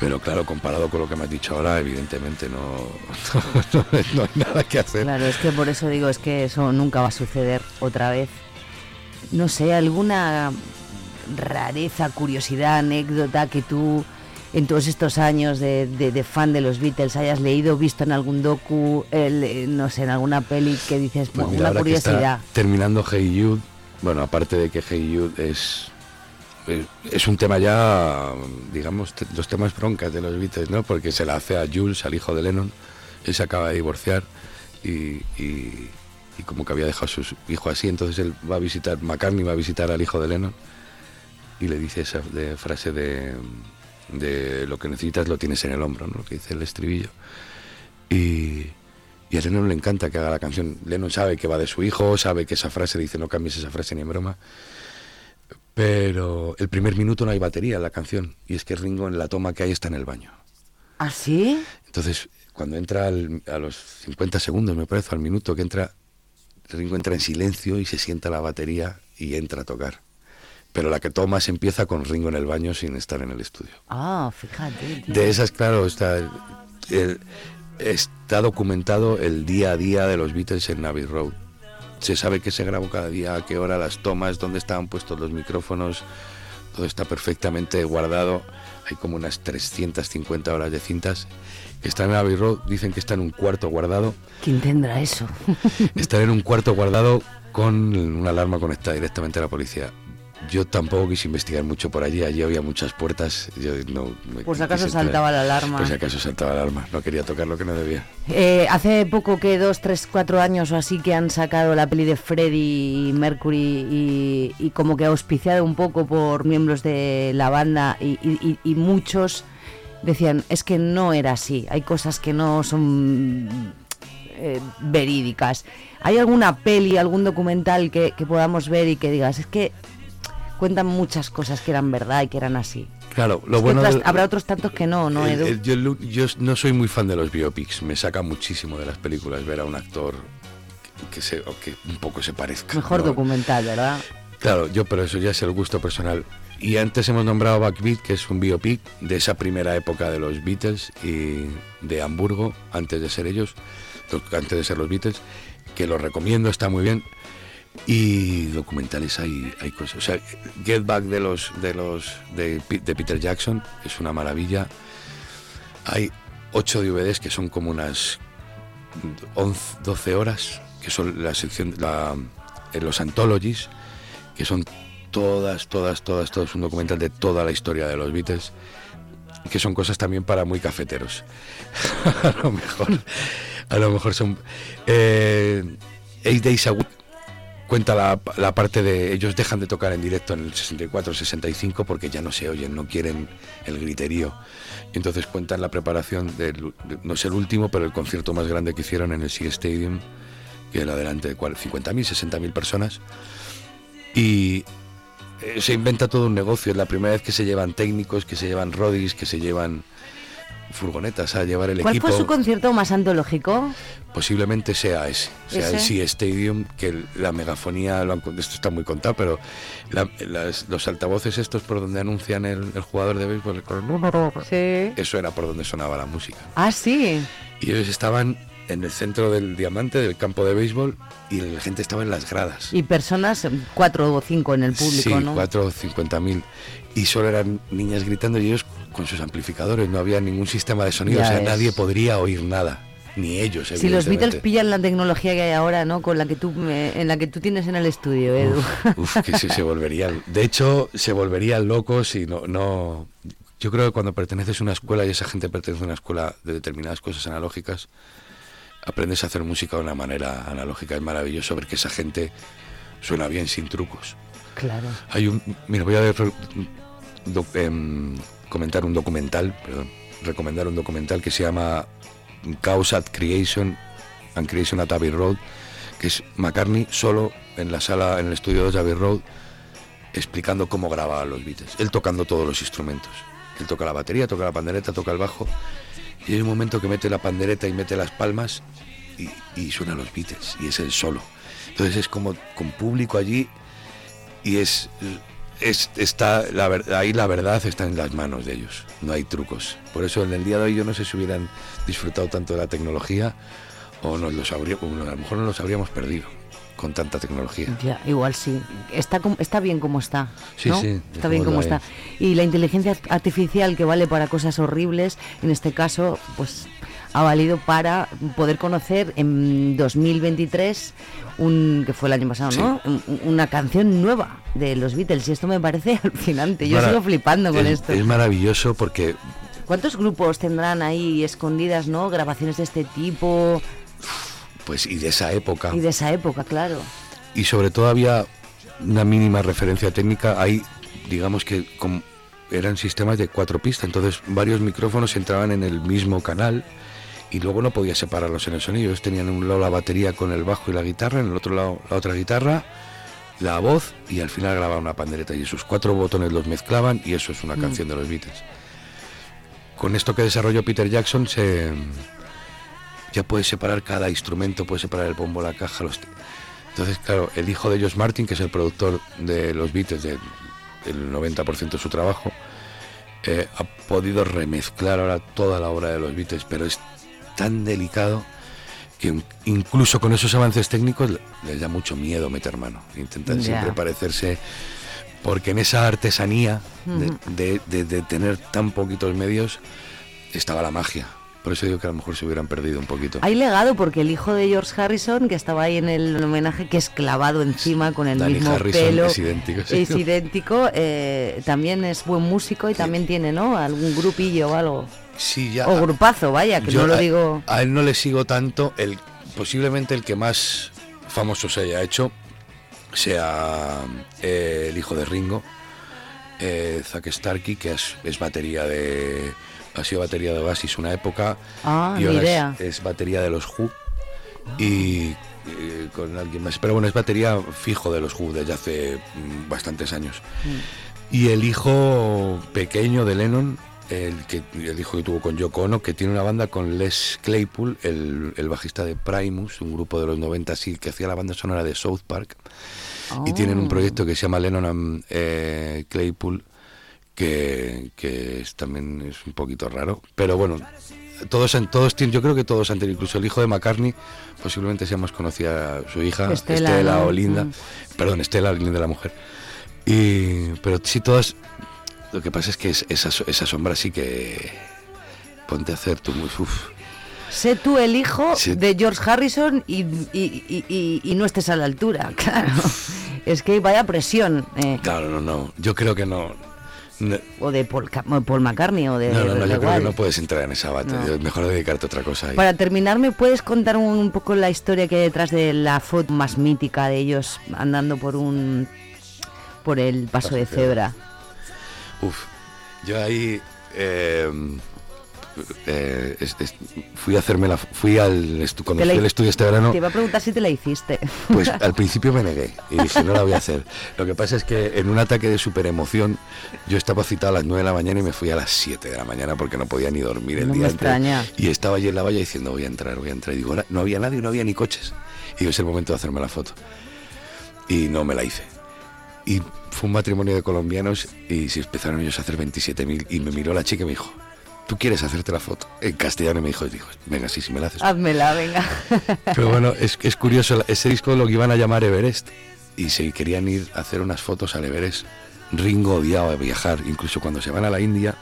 Speaker 9: Pero claro, comparado con lo que me has dicho ahora, evidentemente no, <laughs> no, no hay nada que hacer.
Speaker 4: Claro, es que por eso digo, es que eso nunca va a suceder otra vez. No sé, alguna rareza, curiosidad, anécdota que tú en todos estos años de, de- de fan de los Beatles hayas leído, visto en algún docu, el, eh, no sé, en alguna peli que dices,
Speaker 9: Pues
Speaker 4: "Buah,
Speaker 9: mira,
Speaker 4: una curiosidad.
Speaker 9: terminando Hey Jude, bueno, aparte de que Hey Jude es es- es un tema ya, digamos, los temas broncas de los Beatles, ¿no? Porque se la hace a Jules, al hijo de Lennon, él se acaba de divorciar y, y- como que había dejado a su hijo así, entonces él va a visitar, McCartney va a visitar al hijo de Lennon y le dice esa frase de, de lo que necesitas lo tienes en el hombro, ¿no? Lo que dice el estribillo. Y, y a Lennon le encanta que haga la canción. Lennon sabe que va de su hijo, sabe que esa frase dice no cambies esa frase ni en broma. Pero el primer minuto no hay batería en la canción. Y es que Ringo en la toma que hay está en el baño.
Speaker 4: ¿Ah, sí?
Speaker 9: Entonces, cuando entra al- a los 50 segundos, me parece, al minuto que entra, Ringo entra en silencio y se sienta la batería y entra a tocar. Pero la que toma se empieza con Ringo en el baño sin estar en el estudio.
Speaker 4: Ah, fíjate.
Speaker 9: De esas, claro, está, el- está documentado el día a día de los Beatles en Abbey Road. Se sabe que se grabó cada día, a qué hora las tomas, dónde estaban puestos los micrófonos, todo está perfectamente guardado. Hay como unas 350 horas de cintas que están en Abbey Road, dicen que está en un cuarto guardado.
Speaker 4: ¿Quién tendrá eso?
Speaker 9: Están en un cuarto guardado con una alarma conectada directamente a la policía. Yo tampoco quise investigar mucho por allí, allí había muchas puertas. Yo no, me
Speaker 4: Por si acaso
Speaker 9: entrar.
Speaker 4: saltaba la alarma.
Speaker 9: Por si acaso saltaba la alarma, no quería tocar lo que no debía.
Speaker 4: Eh, hace poco que dos, tres, cuatro años o así que han sacado la peli de Freddie y Mercury y, y como que auspiciado un poco por miembros de la banda y, y- y- y muchos decían, es que no era así, hay cosas que no son eh, verídicas. ¿Hay alguna peli, algún documental que, que podamos ver y que digas, es que cuentan muchas cosas que eran verdad y que eran así?
Speaker 9: Claro, lo
Speaker 4: Es
Speaker 9: bueno
Speaker 4: otras- habrá otros tantos que no, ¿no, Edu?
Speaker 9: el- yo, yo no soy muy fan de los biopics, me saca muchísimo de las películas ver a un actor que, se, o que un poco se parezca.
Speaker 4: Mejor
Speaker 9: ¿no?
Speaker 4: documental, ¿verdad?
Speaker 9: Claro, yo, pero eso ya es el gusto personal. Y antes hemos nombrado Backbeat, que es un biopic de esa primera época de los Beatles y de Hamburgo, antes de ser ellos, antes de ser los Beatles, que lo recomiendo, está muy bien. Y documentales hay, hay cosas. O sea, Get Back de los de los de, Peter Jackson es una maravilla. Hay ocho DVDs que son como unas 11, 12 horas, que son la sección, la, en los anthologies, que son todas, todas, todas, todas un documental de toda la historia de los Beatles, que son cosas también para muy cafeteros. <laughs> a lo mejor, a lo mejor son eh, Eight Days a Week cuenta la, la, parte de ellos dejan de tocar en directo en el 64 65 porque ya no se oyen no quieren el griterío. Entonces cuentan la preparación del no es el último pero el concierto más grande que hicieron en el Sea Stadium que era delante de 50.000 60.000 personas. Y eh, se inventa todo un negocio. Es la primera vez que se llevan técnicos que se llevan rodis que se llevan furgonetas a llevar el
Speaker 4: ¿Cuál
Speaker 9: equipo.
Speaker 4: fue su concierto más antológico?
Speaker 9: Posiblemente sea ese, sea el Sea Stadium, que la megafonía, lo han, esto está muy contado, pero la, las, los altavoces estos por donde anuncian el, el jugador de béisbol, el
Speaker 4: sí.
Speaker 9: eso era por donde sonaba la música.
Speaker 4: Ah, sí.
Speaker 9: Y ellos estaban en el centro del diamante, del campo de béisbol, y la gente estaba en las gradas.
Speaker 4: Y personas, cuatro o cinco en el público,
Speaker 9: sí,
Speaker 4: ¿no?
Speaker 9: cuatro o cincuenta mil. Y solo eran niñas gritando y ellos con sus amplificadores, no había ningún sistema de sonido,
Speaker 4: Ya
Speaker 9: o sea,
Speaker 4: es.
Speaker 9: nadie podría oír nada, ni ellos.
Speaker 4: Si los Beatles pillan la tecnología que hay ahora, ¿no? Con la que tú, me- en la que tú tienes en el estudio, Edu.
Speaker 9: Uf, que sí, se volverían. De hecho, se volverían locos y no, no. Yo creo que cuando perteneces a una escuela y esa gente pertenece a una escuela de determinadas cosas analógicas, aprendes a hacer música de una manera analógica. Es maravilloso ver que esa gente suena bien sin trucos.
Speaker 4: Claro.
Speaker 9: Hay un. Mira, voy a ver, em, comentar un documental, perdón, recomendar un documental que se llama Chaos at Creation and Creation at Abbey Road, que es McCartney solo en la sala, en el estudio de Abbey Road, explicando cómo grababa los Beatles. Él tocando todos los instrumentos. Él toca la batería, toca la pandereta, toca el bajo. Y hay un momento que mete la pandereta y mete las palmas y, y suena los Beatles. Y es el solo. Entonces es como con público allí y es, es está la, ahí la verdad está en las manos de ellos, no hay trucos. Por eso en el día de hoy yo no sé si hubieran disfrutado tanto de la tecnología o nos los habría- o a lo mejor nos los habríamos perdido con tanta tecnología.
Speaker 4: Ya, igual sí. Está, está bien como está.
Speaker 9: Sí,
Speaker 4: ¿no?
Speaker 9: sí,
Speaker 4: Está bien como está. Y la inteligencia artificial que vale para cosas horribles, en este caso, pues ha valido para poder conocer en 2023, un, que fue el año pasado, ¿no? Un- Una canción nueva de los Beatles. Y esto me parece <laughs> alucinante. Yo
Speaker 9: Mara-
Speaker 4: sigo flipando con
Speaker 9: es,
Speaker 4: esto.
Speaker 9: Es maravilloso porque
Speaker 4: ¿Cuántos grupos tendrán ahí escondidas, no? Grabaciones de este tipo
Speaker 9: pues y de esa época.
Speaker 4: Y de esa época, claro.
Speaker 9: y sobre todo había una mínima referencia técnica. Ahí digamos que eran sistemas de cuatro pistas. Entonces varios micrófonos entraban en el mismo canal y luego no podía separarlos en el sonido. Ellos tenían en un lado la batería con el bajo y la guitarra en el otro lado la otra guitarra la voz y al final grababan una pandereta. Y esos cuatro botones los mezclaban y eso es una
Speaker 4: Mm.
Speaker 9: canción de los Beatles. Con esto que desarrolló Peter Jackson se ya puedes separar cada instrumento, puedes separar el bombo, la caja, los... Entonces, claro, el hijo de Josh Martin, que es el productor de los Beatles, de- del 90% de su trabajo, eh, ha podido remezclar ahora toda la obra de los Beatles, pero es tan delicado que in- incluso con esos avances técnicos le- les da mucho miedo meter mano. Intentan siempre parecerse, porque en esa artesanía de,
Speaker 4: Ujú.
Speaker 9: de- de- de tener tan poquitos medios estaba la magia. Por eso digo que a lo mejor se hubieran perdido un poquito.
Speaker 4: Hay legado porque el hijo de George Harrison, que estaba ahí en el homenaje, que es clavado encima con el
Speaker 9: Danny
Speaker 4: mismo
Speaker 9: Harrison
Speaker 4: pelo,
Speaker 9: es idéntico, sí.
Speaker 4: es idéntico, eh, también es buen músico y también tiene, ¿no? Algún grupillo o algo.
Speaker 9: Sí, ya.
Speaker 4: O grupazo, vaya, que
Speaker 9: Yo
Speaker 4: no lo
Speaker 9: a-
Speaker 4: digo.
Speaker 9: A él no le sigo tanto. El, posiblemente el que más famoso se haya hecho sea eh, el hijo de Ringo, eh, Zack Starkey, que es, es batería de. Ha sido batería de Oasis una época.
Speaker 4: Ah,
Speaker 9: y ahora
Speaker 4: idea.
Speaker 9: es, es batería de los Who. Y eh, con alguien más. Pero bueno, es batería fijo de los Who desde hace mm, bastantes años.
Speaker 4: Mm.
Speaker 9: Y el hijo pequeño de Lennon el, que, el hijo que tuvo con Yoko Ono, que tiene una banda con Les Claypool, el, el bajista de Primus, un grupo de los 90 así, que hacía la banda sonora de South Park. Y tienen un
Speaker 4: Oh.
Speaker 9: proyecto que se llama Lennon and eh, Claypool, que, que es, también es un poquito raro. Pero bueno, todos, han- todos tienen, yo creo que todos han tenido, incluso el hijo de McCartney, posiblemente sea más conocida su hija,
Speaker 4: Estela,
Speaker 9: Estela, o Linda.
Speaker 4: Mm.
Speaker 9: Perdón, Estela, Linda la mujer. Y, pero sí, todas. Lo que pasa es que es- esa, so- esa sombra sí que. Ponte a hacer tú muy. uf.
Speaker 4: Sé tú el hijo
Speaker 9: Sí.
Speaker 4: de George Harrison y, y- y- y- y no estés a la altura, <laughs> claro. Es que vaya presión. eh,
Speaker 9: Claro, no, no. Yo creo que no. No,
Speaker 4: o de Paul, Ca- Paul McCartney o de...
Speaker 9: no, no, no, yo creo que no puedes entrar en esa bata.
Speaker 4: No.
Speaker 9: Mejor dedicarte a otra cosa. ahí.
Speaker 4: Para terminar, ¿me puedes contar un, un poco la historia que hay detrás de la foto más mítica de ellos andando por un por el paso de cebra?
Speaker 9: Uf, yo ahí eh, eh, es- es- fui a hacerme la fui al estu- cuando
Speaker 4: Te la
Speaker 9: fui al
Speaker 4: hi-
Speaker 9: estudio este verano
Speaker 4: Te iba a preguntar si te la hiciste.
Speaker 9: pues al <laughs> principio me negué y dije no la voy a hacer lo que pasa es que en un ataque de super emoción yo estaba citado a las 9 de la mañana y me fui a las 7 de la mañana porque no podía ni dormir el
Speaker 4: No me
Speaker 9: día antes.
Speaker 4: extraña.
Speaker 9: y estaba allí en la valla diciendo voy a entrar voy a entrar y digo "Ahora no había nadie no había ni coches y digo es el momento de hacerme la foto y no me la hice y fue un matrimonio de colombianos y se empezaron ellos a hacer 27.000 y me miró la chica y me dijo, ¿tú quieres hacerte la foto? En castellano me dijo, y dijo venga, sí, sí me la haces.
Speaker 4: Házmela, venga. <laughs>
Speaker 9: Pero bueno, es, es curioso, ese disco lo que iban a llamar Everest y se querían ir a hacer unas fotos al Everest. Ringo odiaba viajar, incluso cuando se van a la India,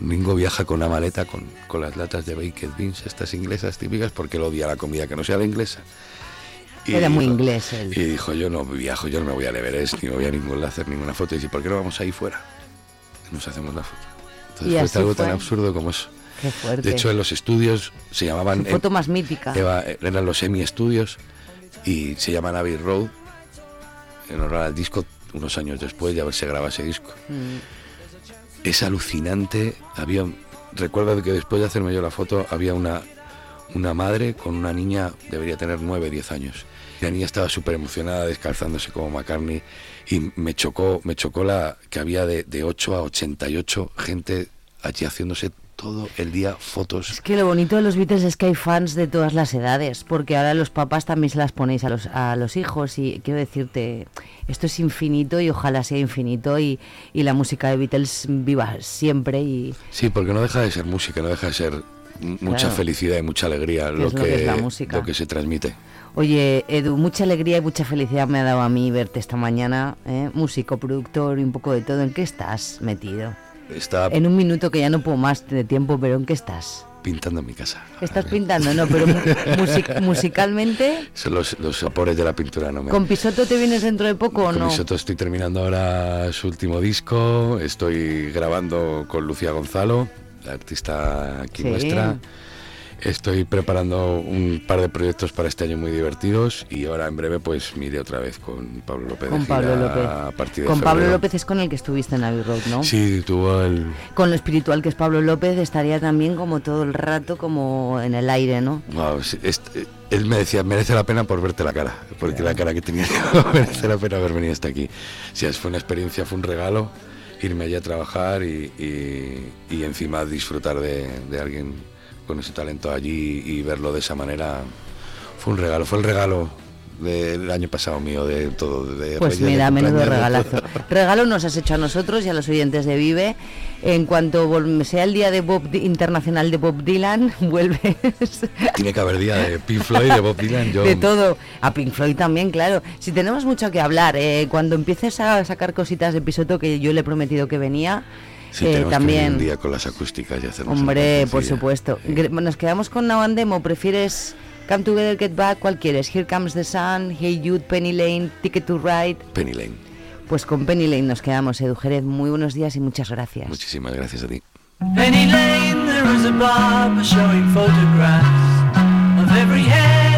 Speaker 9: Ringo viaja con una maleta con, con las latas de baked beans, estas inglesas típicas, porque él odia la comida que no sea la inglesa. Y
Speaker 4: Era muy
Speaker 9: dijo-
Speaker 4: inglés él.
Speaker 9: y dijo, yo no viajo, yo no me voy al Everest, ni me voy a ningún lado a hacer ninguna foto. Y dice, ¿por qué no vamos ahí fuera? Nos hacemos la foto. Entonces
Speaker 4: Y
Speaker 9: fue
Speaker 4: así
Speaker 9: algo tan absurdo como eso.
Speaker 4: Qué fuerte.
Speaker 9: De hecho, en los estudios se llamaban...
Speaker 4: Su foto más mítica.
Speaker 9: Eva- eran los Semi Estudios y se llaman Abbey Road en honor al disco unos años después de haberse grabado ese disco.
Speaker 4: Mm.
Speaker 9: Es alucinante. Había, recuerdo que después de hacerme yo la foto había una, una madre con una niña, debería tener 9, 10 años. La niña estaba súper emocionada descalzándose como McCartney y me chocó, me chocó la que había de, de 8 a 88 gente allí haciéndose todo el día fotos.
Speaker 4: Es que lo bonito de los Beatles es que hay fans de todas las edades, porque ahora los papás también se las ponéis a los, a los hijos y quiero decirte, esto es infinito y ojalá sea infinito y, y la música de Beatles viva siempre y
Speaker 9: Sí, porque no deja de ser música, no deja de ser mucha
Speaker 4: Claro.
Speaker 9: felicidad y mucha alegría lo
Speaker 4: que
Speaker 9: lo que se transmite.
Speaker 4: Oye, Edu, mucha alegría y mucha felicidad me ha dado a mí verte esta mañana, ¿eh? músico, productor y un poco de todo. ¿En qué estás metido?
Speaker 9: Está
Speaker 4: En un minuto que ya no puedo más de tiempo, pero ¿en qué estás?
Speaker 9: pintando mi casa.
Speaker 4: Estás pintando, no, pero mu- music- <laughs> musicalmente,
Speaker 9: Son los, los sabores de la pintura, no me...
Speaker 4: ¿con Pisoto te vienes dentro de poco o
Speaker 9: Con
Speaker 4: no?
Speaker 9: Misoto estoy terminando ahora su último disco, estoy grabando con Lucía Gonzalo, la artista aquí
Speaker 4: Sí.
Speaker 9: nuestra. Estoy preparando un par de proyectos para este año muy divertidos y ahora en breve pues me iré otra vez con Pablo López de
Speaker 4: Con Pablo López.
Speaker 9: a partir de
Speaker 4: Con Pablo. López es con el que estuviste en Abbey Road, ¿no?
Speaker 9: Sí, tuvo el,
Speaker 4: Con lo espiritual que es Pablo López estaría también como todo el rato como en el aire, ¿no?
Speaker 9: Wow, sí, es- eh, él me decía, merece la pena por verte la cara, porque la cara que tenía <laughs> merece la pena haber venido hasta aquí. Sí, es- fue una experiencia, fue un regalo irme allí a trabajar y, y- y encima disfrutar de, de alguien con ese talento allí y verlo de esa manera. Fue un regalo, fue el regalo del año pasado mío, de todo. De
Speaker 4: Pues mira, menudo regalazo. Regalo nos has hecho a nosotros y a los oyentes de Vive. En cuanto sea el día de Bob internacional de Bob Dylan, <laughs> vuelves
Speaker 9: Tiene que haber día de Pink Floyd, de Bob Dylan. Yo,
Speaker 4: de todo. A Pink Floyd también, claro. Si tenemos mucho que hablar, eh, cuando empieces a sacar cositas de Pisoto, que yo le he prometido que venía,
Speaker 9: Sí,
Speaker 4: eh, también...
Speaker 9: un día con las acústicas y hacernos una
Speaker 4: Hombre, por supuesto. Nos quedamos con Now and Demo. ¿Prefieres Come Together, Get Back? ¿Cuál quieres? Here Comes the Sun, Hey Jude, Penny Lane, Ticket to Ride.
Speaker 9: Penny Lane.
Speaker 4: Pues con Penny Lane nos quedamos, Edu Jerez. Muy buenos días y muchas gracias.
Speaker 9: Muchísimas gracias a ti.
Speaker 10: Penny Lane, there is a barber showing photographs of every head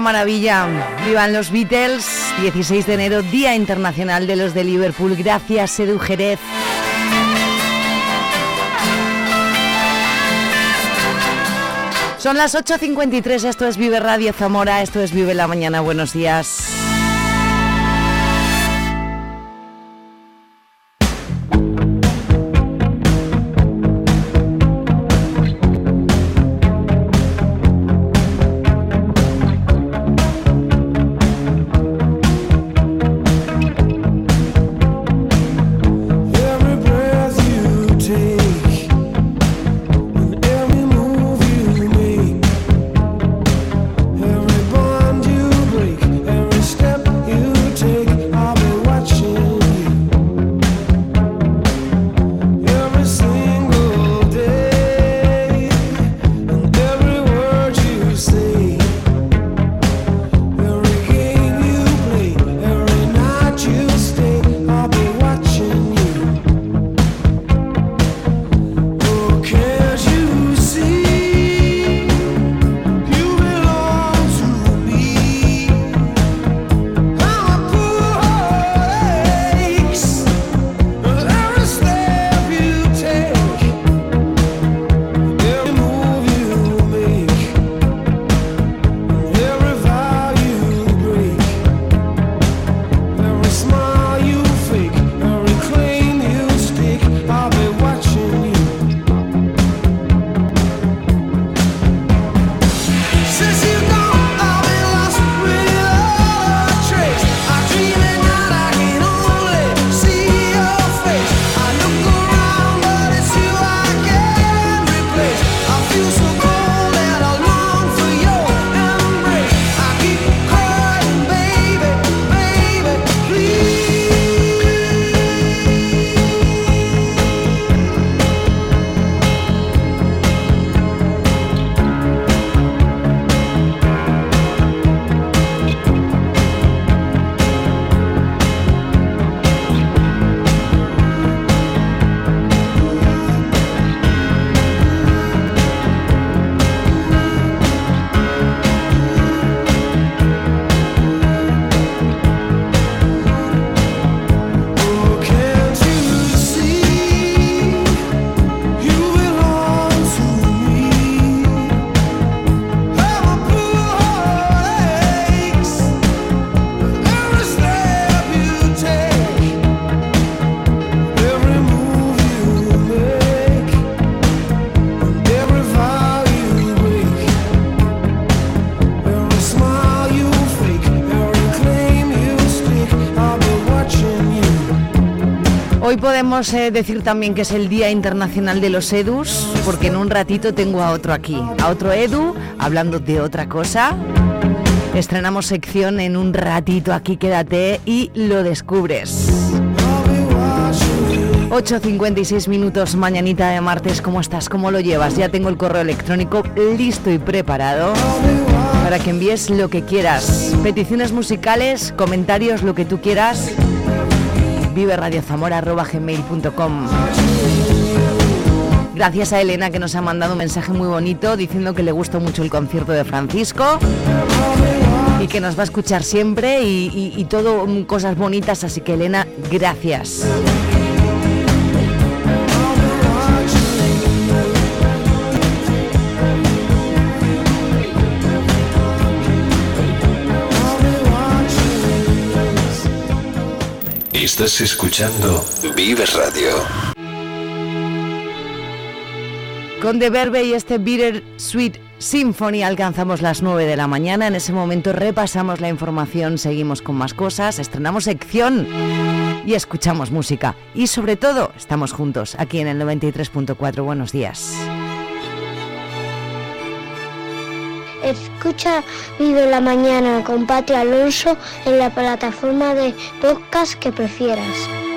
Speaker 11: Maravilla. Vivan los Beatles. 16 de enero, Día Internacional de los de Liverpool. Gracias, Edu Jerez. Son las 8.53, esto es Vive Radio Zamora, esto es Vive la Mañana, buenos días. Hoy podemos eh, decir también que es el Día Internacional de los Edus, porque en un ratito tengo a otro aquí, a otro Edu, hablando de otra cosa. Estrenamos sección en un ratito aquí, quédate y lo descubres. 8.56 minutos, mañanita de martes, ¿cómo estás? ¿Cómo lo llevas? Ya tengo el correo electrónico listo y preparado para que envíes lo que quieras. Peticiones musicales, comentarios, lo que tú quieras. Vive gmail.com Gracias a Elena que nos ha mandado un mensaje muy bonito diciendo que le gustó mucho el concierto de Francisco y que nos va a escuchar siempre y todo mm, cosas bonitas. Así que Elena, gracias.
Speaker 2: Estás escuchando Vives Radio.
Speaker 4: Con The Verbe y este Bitter Sweet Symphony alcanzamos las 9 de la mañana. En ese momento repasamos la información, seguimos con más cosas, estrenamos sección y escuchamos música. Y sobre todo, estamos juntos aquí en el 93.4. Buenos días.
Speaker 8: Escucha Vive la Mañana con Patria Alonso en la plataforma de podcast que prefieras.